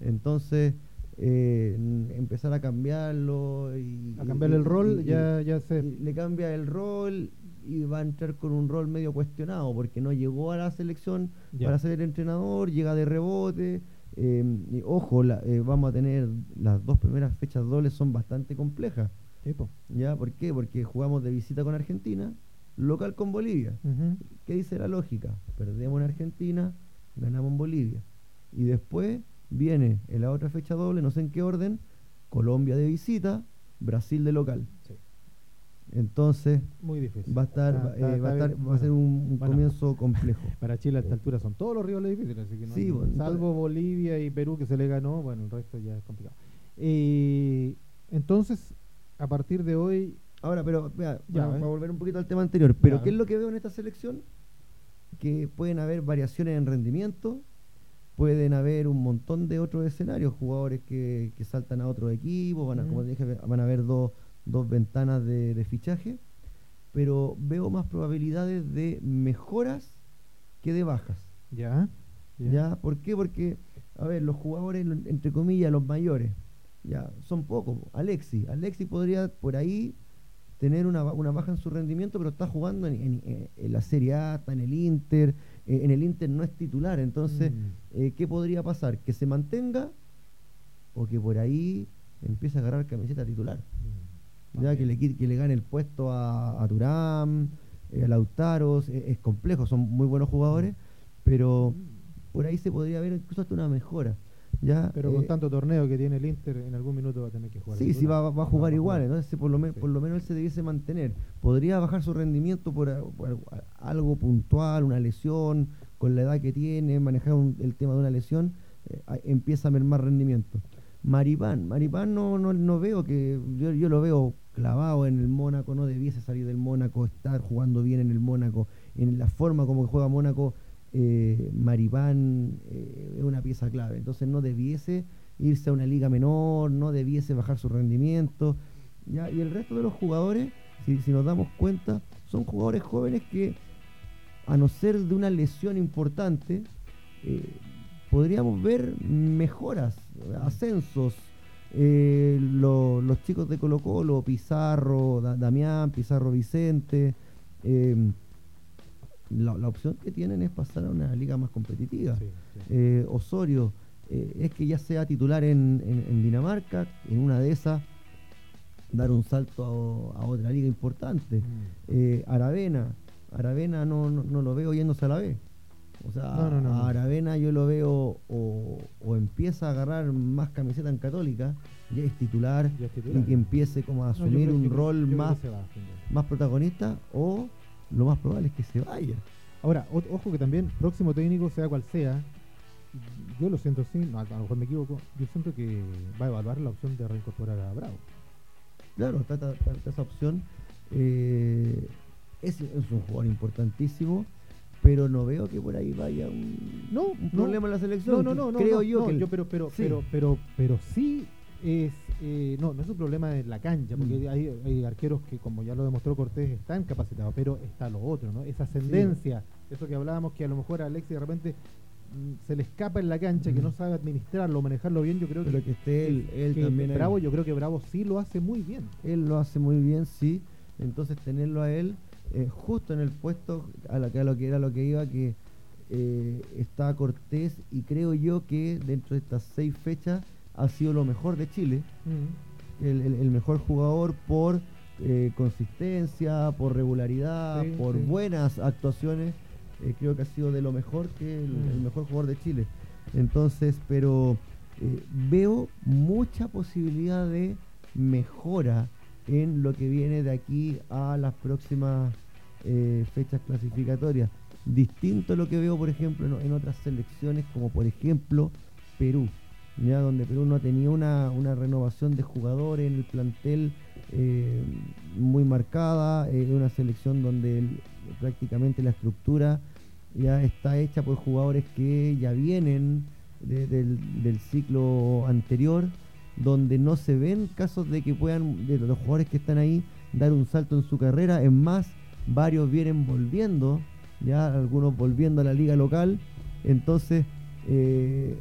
entonces eh, empezar a cambiarlo y A cambiarle y- el rol, y- ya, ya y le cambia el rol y va a entrar con un rol medio cuestionado porque no llegó a la selección Ya. para ser el entrenador, llega de rebote. eh, y ojo, la- eh, vamos a tener las dos primeras fechas dobles son bastante complejas. Sí, po. ¿Ya? ¿Por qué? Porque jugamos de visita con Argentina, local con Bolivia. ¿Qué dice la lógica? Perdemos en Argentina, ganamos en Bolivia. Y después viene en la otra fecha doble, no sé en qué orden, Colombia de visita, Brasil de local. Sí. Entonces Muy difícil. va a estar, está- eh, va a, está estar- bien. va a ser un, un Bueno. comienzo complejo. Para Chile a esta altura son todos los rivales difíciles, así que no Sí, hay- bueno, salvo Bolivia y Perú que se le ganó, bueno, el resto ya es complicado. Eh, entonces, a partir de hoy, Ahora, pero vea, Ya, eh. para volver un poquito al tema anterior, pero Ya. ¿qué es lo que veo en esta selección? Que pueden haber variaciones en rendimiento, pueden haber un montón de otros escenarios, jugadores que, que saltan a otro equipo, van a, como Mm. te dije, van a haber dos, dos ventanas de, de fichaje, pero veo más probabilidades de mejoras que de bajas. ya. ¿Ya? ¿Por qué? Porque, a ver, los jugadores, entre comillas, los mayores, ya, son pocos. Alexi, Alexi podría por ahí tener una, una baja en su rendimiento, pero está jugando en, en- en- en la Serie A, está en el Inter, eh, en el Inter no es titular, entonces, Mm. eh, ¿qué podría pasar? ¿Que se mantenga o que por ahí empiece a agarrar camiseta titular? Mm. ya que le, que le gane el puesto a, a Turán, eh, a Lautaro, es, es complejo, son muy buenos jugadores, pero por ahí se podría ver incluso hasta una mejora. ¿Ya? Pero con Eh, tanto torneo que tiene el Inter, en algún minuto va a tener que jugar. Sí, sí, va, a jugar igual, entonces por lo, Sí. por lo menos él se debiese mantener. Podría bajar su rendimiento por, algo- puntual, una lesión, con la edad que tiene, manejar un- el tema de una lesión, eh, empieza a mermar rendimiento. Maripán, Maripán no, no, no veo que, yo, yo lo veo clavado en el Mónaco, no debiese salir del Mónaco, estar jugando bien en el Mónaco, en la forma como que juega Mónaco, eh, Maripán eh, es una pieza clave, entonces no debiese irse a una liga menor, no debiese bajar su rendimiento, ¿ya? y el resto de los jugadores, si, nos damos cuenta, son jugadores jóvenes que, a no ser de una lesión importante, eh, podríamos ver mejoras, ascensos. eh, lo- los chicos de Colo Colo, Pizarro, Da- Damián, Pizarro Vicente, la, la opción que tienen es pasar a una liga más competitiva. Sí, sí. Eh, Osorio eh, es que ya sea titular en, en- en Dinamarca, en una de esas, dar un salto a, a otra liga importante. Mm. Eh, Aravena, Aravena no, no, no lo veo yéndose a la B. O sea, No, a. Aravena yo lo veo o, o empieza a agarrar más camiseta en Católica, ya es titular, Ya es titular. y que empiece como a asumir un que- rol más, más protagonista, o lo más probable es que se vaya. Ahora, o- ojo que también, próximo técnico, sea cual sea, yo lo siento así, no, a lo mejor me equivoco, yo siento que va a evaluar la opción de reincorporar a Bravo. Claro, está, está- está esa opción. Eh, es, es un jugador importantísimo, pero no veo que por ahí vaya un, No, un no. problema en la selección. No, no, no, no. Creo yo que pero, pero, sí. pero, pero, pero sí es, eh, no, no es un problema en la cancha, porque Mm. hay, hay arqueros que, como ya lo demostró Cortés, están capacitados, pero está lo otro, ¿no? Esa ascendencia, eso que hablábamos, que a lo mejor a Alexis de repente mm, se le escapa en la cancha, que Mm. no sabe administrarlo, manejarlo bien, yo creo pero que, que esté él, él que también. Bravo, yo creo que Bravo sí lo hace muy bien. Él lo hace muy bien, sí. Entonces tenerlo a él eh, justo en el puesto a lo que, a lo que era lo que iba, que eh, está Cortés y creo yo que dentro de estas seis fechas ha sido lo mejor de Chile. el, el- el mejor jugador por eh, consistencia, por regularidad, Sí, por sí. buenas actuaciones. eh, creo que ha sido de lo mejor que el, Mm. el mejor jugador de Chile. Entonces, pero eh, veo mucha posibilidad de mejora en lo que viene de aquí a las próximas eh, fechas clasificatorias. Distinto a lo que veo, por ejemplo, en, en otras selecciones, como por ejemplo Perú, ya donde Perú no tenía una, una renovación de jugadores en el plantel eh, muy marcada, eh, una selección donde prácticamente la estructura ya está hecha por jugadores que ya vienen de- del, del ciclo anterior, donde no se ven casos de que puedan, de los jugadores que están ahí, dar un salto en su carrera. Es más, varios vienen volviendo, ya algunos volviendo a la liga local. Entonces, eh,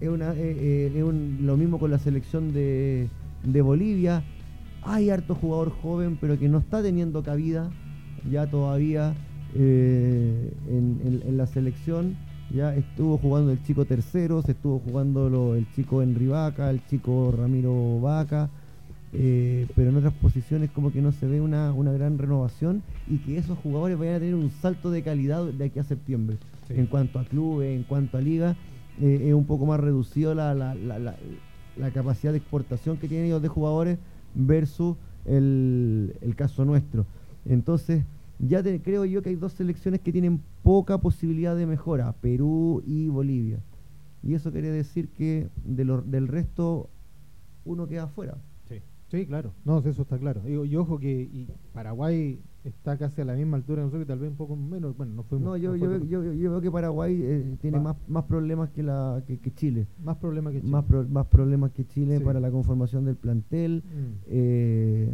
es, una, eh, eh, es un- lo mismo con la selección de, de Bolivia. Hay harto jugador joven, pero que no está teniendo cabida ya todavía eh, en, en- en la selección. Ya estuvo jugando el chico tercero, se estuvo jugando lo- el chico Henry Vaca, el chico Ramiro Vaca, eh, pero en otras posiciones como que no se ve una, una gran renovación y que esos jugadores vayan a tener un salto de calidad de aquí a septiembre. Sí. En cuanto a clubes, en cuanto a liga, eh, es un poco más reducido la, la- la- la- capacidad de exportación que tienen ellos de jugadores versus el, el caso nuestro. Entonces, ya te- creo yo que hay dos selecciones que tienen poca posibilidad de mejora, Perú y Bolivia. Y eso quiere decir que de lo- del resto uno queda afuera. Sí. Claro. No, eso está claro. Digo, y ojo que y Paraguay está casi a la misma altura de nosotros tal vez un poco menos. Bueno, no fuimos. No, yo, yo, yo, yo veo que Paraguay eh, tiene Va. más, más problemas que, la, que, que Chile. más problema que Chile. Más, pro- más problemas que Chile Sí. para la conformación del plantel. Mm. Eh,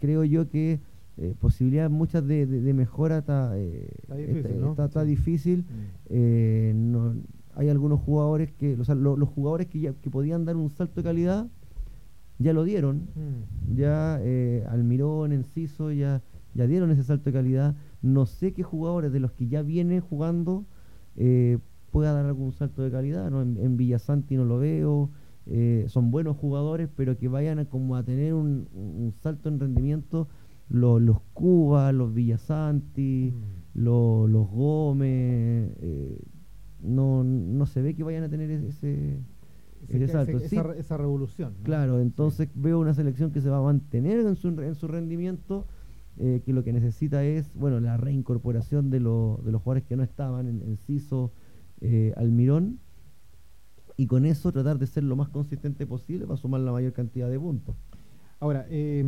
creo yo que eh, posibilidades muchas de, de- de mejora está, eh, Está difícil, está- ¿no? está- está Sí. difícil. Mm. Eh, no- hay algunos jugadores que, o sea, lo- los jugadores que, ya, que podían dar un salto de calidad ya lo dieron. Mm. Ya eh, Almirón, Enciso ya, ya dieron ese salto de calidad. No sé qué jugadores de los que ya vienen jugando eh, pueda dar algún salto de calidad. ¿no? En, en Villasanti no lo veo. eh, son buenos jugadores, pero que vayan a, como a tener un, un salto en rendimiento los, los Cuba, los Villasanti, Mm. los, los Gómez. eh, no, no se ve que vayan a tener ese, Ese- esa, Sí, re- esa revolución. ¿no? Claro, entonces veo una selección que se va a mantener en su, en su rendimiento, eh, que lo que necesita es, bueno, la reincorporación de, lo- de los jugadores que no estaban en, en Ciso, eh, Almirón, y con eso tratar de ser lo más consistente posible para sumar la mayor cantidad de puntos. Ahora, eh,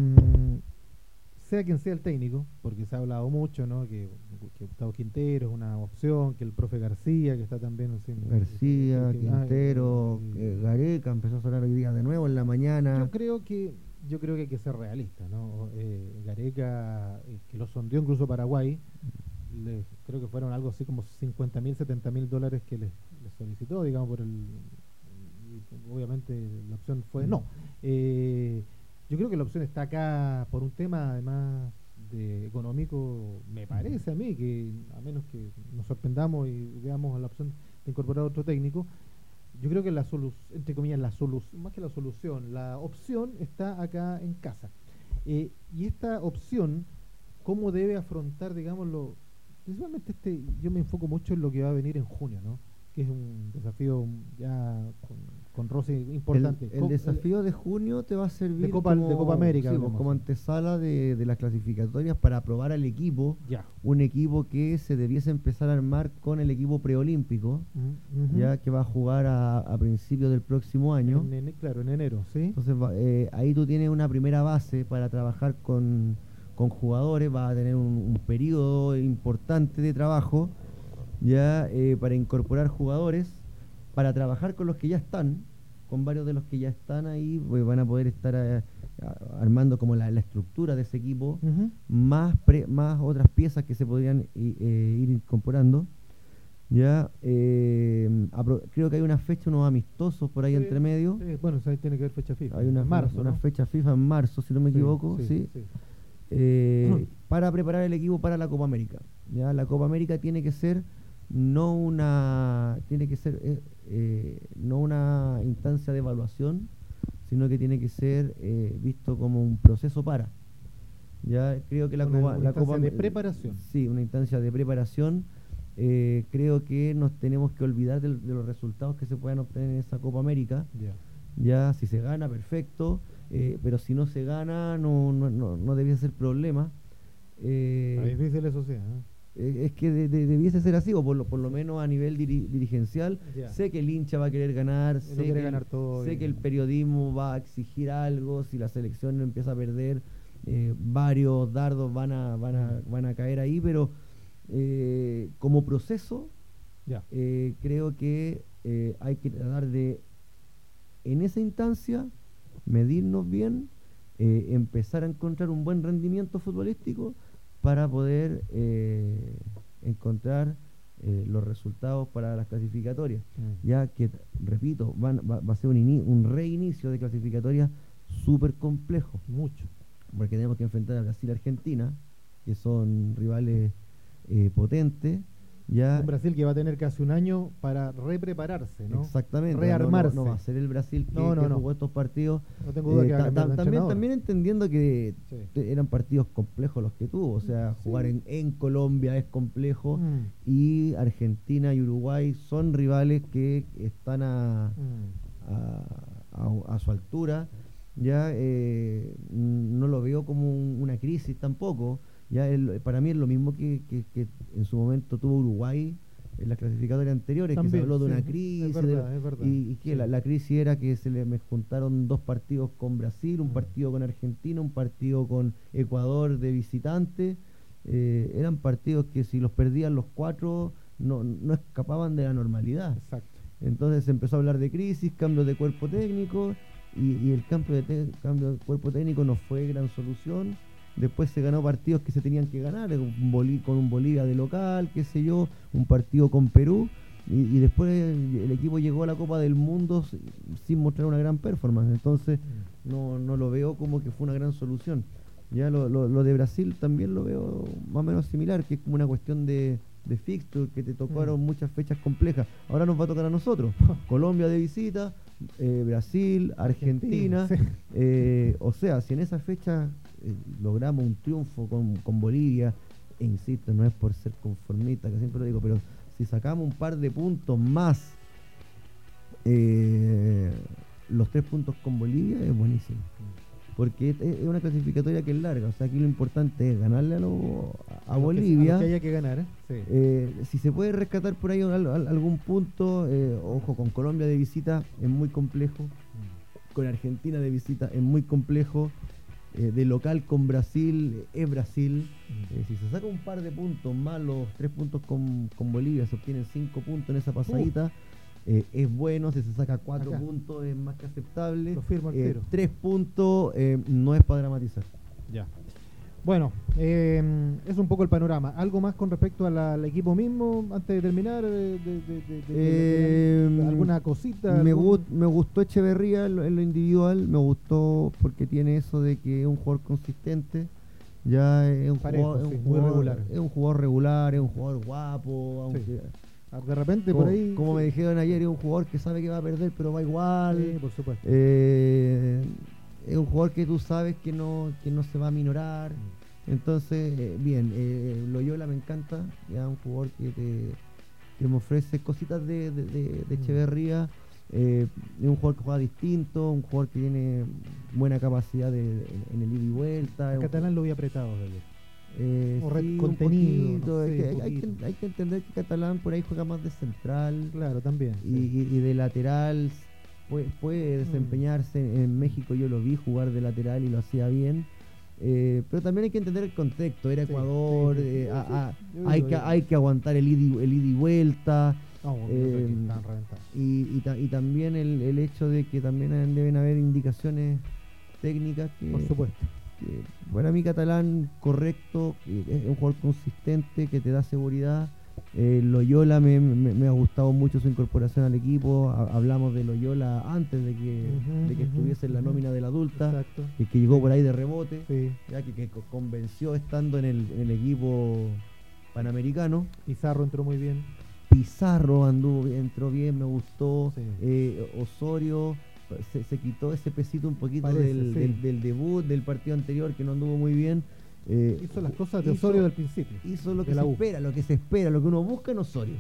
sea quien sea el técnico, porque se ha hablado mucho, ¿no? Que, que Gustavo Quintero es una opción, que el profe García, que está también haciendo. García, que- que- Quintero, eh, Gareca, empezó a sonar hoy día de nuevo en la mañana. Yo creo que yo creo que hay que ser realista, ¿no? Eh, Gareca, eh, que lo sondeó incluso Paraguay, creo que fueron algo así como 50 mil, 70 mil dólares que les les solicitó, digamos, por el... obviamente la opción fue no. Eh, yo creo que la opción está acá por un tema además de económico, me parece a mí, que a menos que nos sorprendamos y veamos la opción de incorporar otro técnico, yo creo que la solución, entre comillas, la solución, más que la solución, la opción está acá en casa. Eh, y esta opción, ¿cómo debe afrontar, digámoslo? Principalmente este, yo me enfoco mucho en lo que va a venir en junio, ¿no? Que es un desafío ya con, con Rossi importante. El, desafío de junio te va a servir de Copa, como, de Copa América. Sí, pues, como antesala de, las clasificatorias para probar al equipo. Ya. Un equipo que se debiese empezar a armar con el equipo preolímpico, ya que va a jugar a, principios del próximo año. claro, en enero, ¿sí? Entonces eh, ahí tú tienes una primera base para trabajar con, con jugadores, va a tener un, periodo importante de trabajo ya eh, para incorporar jugadores, para trabajar con los que ya están, con varios de los que ya están ahí, pues van a poder estar eh, armando como la, estructura de ese equipo, más, más otras piezas que se podrían ir incorporando. Ya, creo que hay una fecha, unos amistosos por ahí entre medio. bueno, ahí tiene que haber fecha FIFA. Hay una, marzo, una fecha FIFA en marzo, si no me equivoco, sí. Eh, para preparar el equipo para la Copa América. ¿ya? La Copa América tiene que ser no una tiene que ser eh, eh, no una instancia de evaluación, sino que tiene que ser visto como un proceso para. Ya creo que la Copa, la Copa de preparación. Sí, una instancia de preparación. creo que nos tenemos que olvidar de, los resultados que se puedan obtener en esa Copa América. Ya, si se gana, perfecto. Eh, pero si no se gana no, no, no, no debiese ser problema. Eh, difícil eso sí. Eh, es que debiese ser así, o por lo, por lo menos a nivel dirigencial. Sé que el hincha va a querer ganar, sé, que, ganar todo sé que el periodismo va a exigir algo, si la selección empieza a perder, eh, varios dardos van a, van, a, van a caer ahí, pero como proceso, creo que hay que tratar de, en esa instancia, medirnos bien, eh, empezar a encontrar un buen rendimiento futbolístico para poder eh, encontrar eh, los resultados para las clasificatorias. Mm. Ya que, repito, va, va, a ser un, un reinicio de clasificatorias súper complejo. Mucho. Porque tenemos que enfrentar a Brasil y Argentina, que son rivales potentes un Brasil que va a tener casi un año para reprepararse, ¿no? Exactamente. Rearmarse. No, va a ser el Brasil que, jugó estos partidos. No tengo duda eh, que también, también entendiendo que eran partidos complejos los que tuvo. O sea, jugar en, Colombia es complejo mm. y Argentina y Uruguay son rivales que están a, mm. a, su altura. Ya eh, no lo veo como una crisis tampoco ya para mí es lo mismo que, que, en su momento tuvo Uruguay en las clasificatorias anteriores, que se habló de una crisis, y, que la, crisis era que se le juntaron dos partidos con Brasil, un mm. partido con Argentina, un partido con Ecuador de visitante, eh, eran partidos que si los perdían los cuatro no, no escapaban de la normalidad. Exacto. Entonces se empezó a hablar de crisis, cambio de cuerpo técnico, y, el cambio de, cambio de cuerpo técnico no fue gran solución Después se ganó partidos que se tenían que ganar, con un Bolivia de local, qué sé yo, un partido con Perú. Y, después el, equipo llegó a la Copa del Mundo sin mostrar una gran performance. Entonces no, no lo veo como que fue una gran solución. Ya lo, lo, de Brasil también lo veo más o menos similar, que es como una cuestión de, de fixture, que te tocaron mm. muchas fechas complejas. Ahora nos va a tocar a nosotros. Colombia de visita, eh, Brasil, Argentina. Eh, o sea, si en esa fecha eh, logramos un triunfo con, Bolivia, e insisto, no es por ser conformista, que siempre lo digo, pero si sacamos un par de puntos más, eh, los tres puntos con Bolivia es buenísimo. Porque es, una clasificatoria que es larga, o sea, aquí lo importante es ganarle a, a, Bolivia. Que, haya que ganar, ¿eh? si se puede rescatar por ahí algún punto, ojo, con Colombia de visita es muy complejo, mm. con Argentina de visita es muy complejo. Eh, de local con Brasil es Brasil. Mm. Eh, si se saca un par de puntos más los tres puntos con, Bolivia, se obtienen cinco puntos en esa pasadita. Eh, es bueno, si se saca cuatro puntos es más que aceptable. Lo firmo tres puntos no es para dramatizar. Ya. Bueno, em, es un poco el panorama. ¿Algo más con respecto al equipo mismo antes de terminar? Em, ¿Alguna cosita? Me, me gustó Echeverría en lo, individual, me gustó porque tiene eso de que es un jugador consistente. Ya es un, jugador, regular. Es un jugador regular, es un jugador guapo. Aunque, ah, De repente por ahí. Como me dijeron ayer, es un jugador que sabe que va a perder, pero va igual. Sí, por supuesto. Eh, es un jugador que tú sabes que no, que no se va a minorar. Entonces, eh, bien, eh, Loyola me encanta, ya un jugador que, te, me ofrece cositas de, de, mm. Echeverría. Eh, es un jugador que juega distinto, un jugador que tiene buena capacidad de, en, el ida y vuelta. El catalán lo había apretado, eh, o sí, contenido. hay, que, entender que Catalán por ahí juega más de central. Claro, también. Y, de lateral puede, mm. desempeñarse. En México yo lo vi jugar de lateral y lo hacía bien. Eh, pero también hay que entender el contexto. Era Ecuador, hay, que, hay que aguantar el ida el y vuelta. Eh, y, y, también el, el, hecho de que también deben haber indicaciones técnicas que, por supuesto bueno, a mí catalán correcto, es un jugador consistente que te da seguridad. Eh, Loyola me, me, ha gustado mucho su incorporación al equipo. hablamos de Loyola antes de que, de que estuviese en la nómina del adulta, que, que, llegó por ahí de rebote, ya que, que, convenció estando en el, en el equipo panamericano. Pizarro entró muy bien. Pizarro anduvo, entró bien, me gustó. Eh, Osorio se, quitó ese pesito un poquito del, del, debut, del partido anterior que no anduvo muy bien. Eh, hizo las cosas de Osorio del principio. Hizo lo que se espera, lo que se espera, lo que uno busca en Osorio.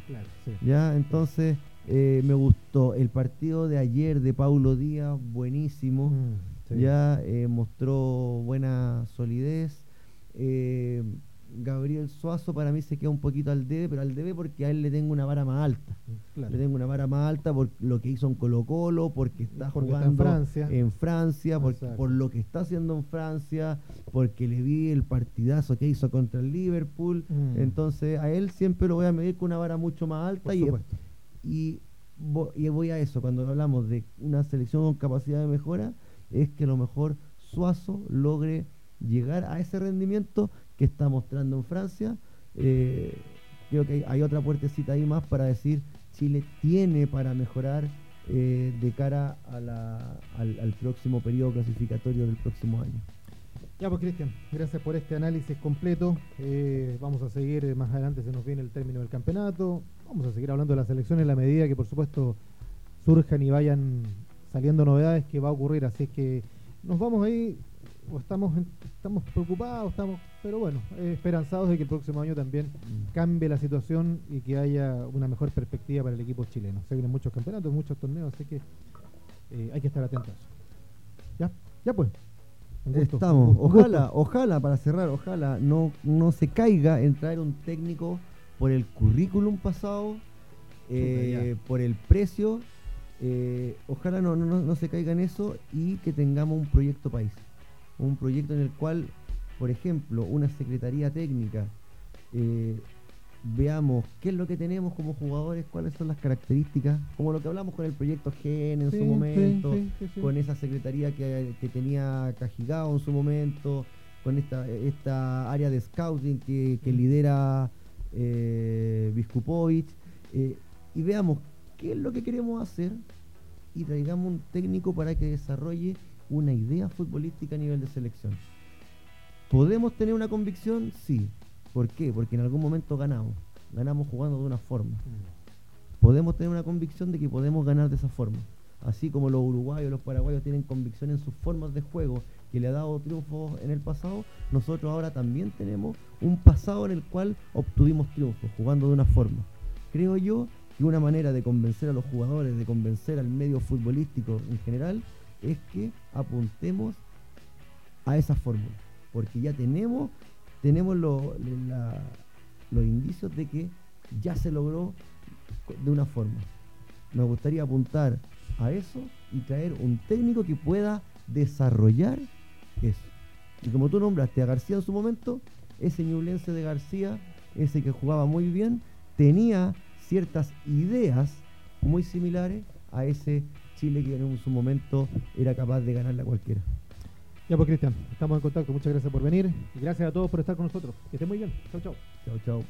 Ya, entonces eh, me gustó el partido de ayer de Paulo Díaz, buenísimo. Mm, ya eh, mostró buena solidez. Gabriel Suazo para mí se queda un poquito al debe, pero al debe porque a él le tengo una vara más alta. Le tengo una vara más alta por lo que hizo en Colo Colo, porque está jugando en Francia, en Francia por, lo que está haciendo en Francia, porque le vi el partidazo que hizo contra el Liverpool. Mm. Entonces a él siempre lo voy a medir con una vara mucho más alta y, y, y voy a eso, cuando hablamos de una selección con capacidad de mejora, es que a lo mejor Suazo logre llegar a ese rendimiento que está mostrando en Francia. Eh, creo que hay, otra puertecita ahí más para decir Chile tiene para mejorar eh, de cara al, próximo periodo clasificatorio del próximo año. Ya pues Cristian, gracias por este análisis completo. Eh, vamos a seguir más adelante, se nos viene el término del campeonato. Vamos a seguir hablando de las elecciones en la medida que por supuesto surjan y vayan saliendo novedades que va a ocurrir. Así es que nos vamos ahí o estamos, estamos preocupados, estamos, pero bueno, esperanzados de que el próximo año también mm. cambie la situación y que haya una mejor perspectiva para el equipo chileno. Se vienen muchos campeonatos, muchos torneos, así que eh, hay que estar atentos. Ya, ya pues. Estamos, ojalá, ojalá, para cerrar, ojalá no, no se caiga en traer un técnico por el currículum pasado, eh, por el precio, eh, ojalá no, no, no se caiga en eso y que tengamos un proyecto país un proyecto en el cual, por ejemplo, una secretaría técnica, eh, veamos qué es lo que tenemos como jugadores, cuáles son las características, como lo que hablamos con el proyecto GEN en su momento, con esa secretaría que, tenía Cajigao en su momento, con esta, esta área de scouting que, lidera eh, eh, y veamos qué es lo que queremos hacer y traigamos un técnico para que desarrolle una idea futbolística a nivel de selección. ¿Podemos tener una convicción? Sí. ¿Por qué? Porque en algún momento ganamos. Ganamos jugando de una forma. Mm. Podemos tener una convicción de que podemos ganar de esa forma. Así como los uruguayos, los paraguayos tienen convicción en sus formas de juego que le ha dado triunfos en el pasado, nosotros ahora también tenemos un pasado en el cual obtuvimos triunfos, jugando de una forma. Creo yo que una manera de convencer a los jugadores, de convencer al medio futbolístico en general, es que apuntemos a esa fórmula, porque ya tenemos, tenemos los indicios de que ya se logró de una forma. Me gustaría apuntar a eso y traer un técnico que pueda desarrollar eso. Y como tú nombraste a García en su momento, ese ñublense de García, ese que jugaba muy bien, tenía ciertas ideas muy similares a ese Chile que en su momento era capaz de ganarle a cualquiera. Ya pues Cristian, estamos en contacto, muchas gracias por venir y gracias a todos por estar con nosotros. Que estén muy bien. Chau, chau. Chau, chau.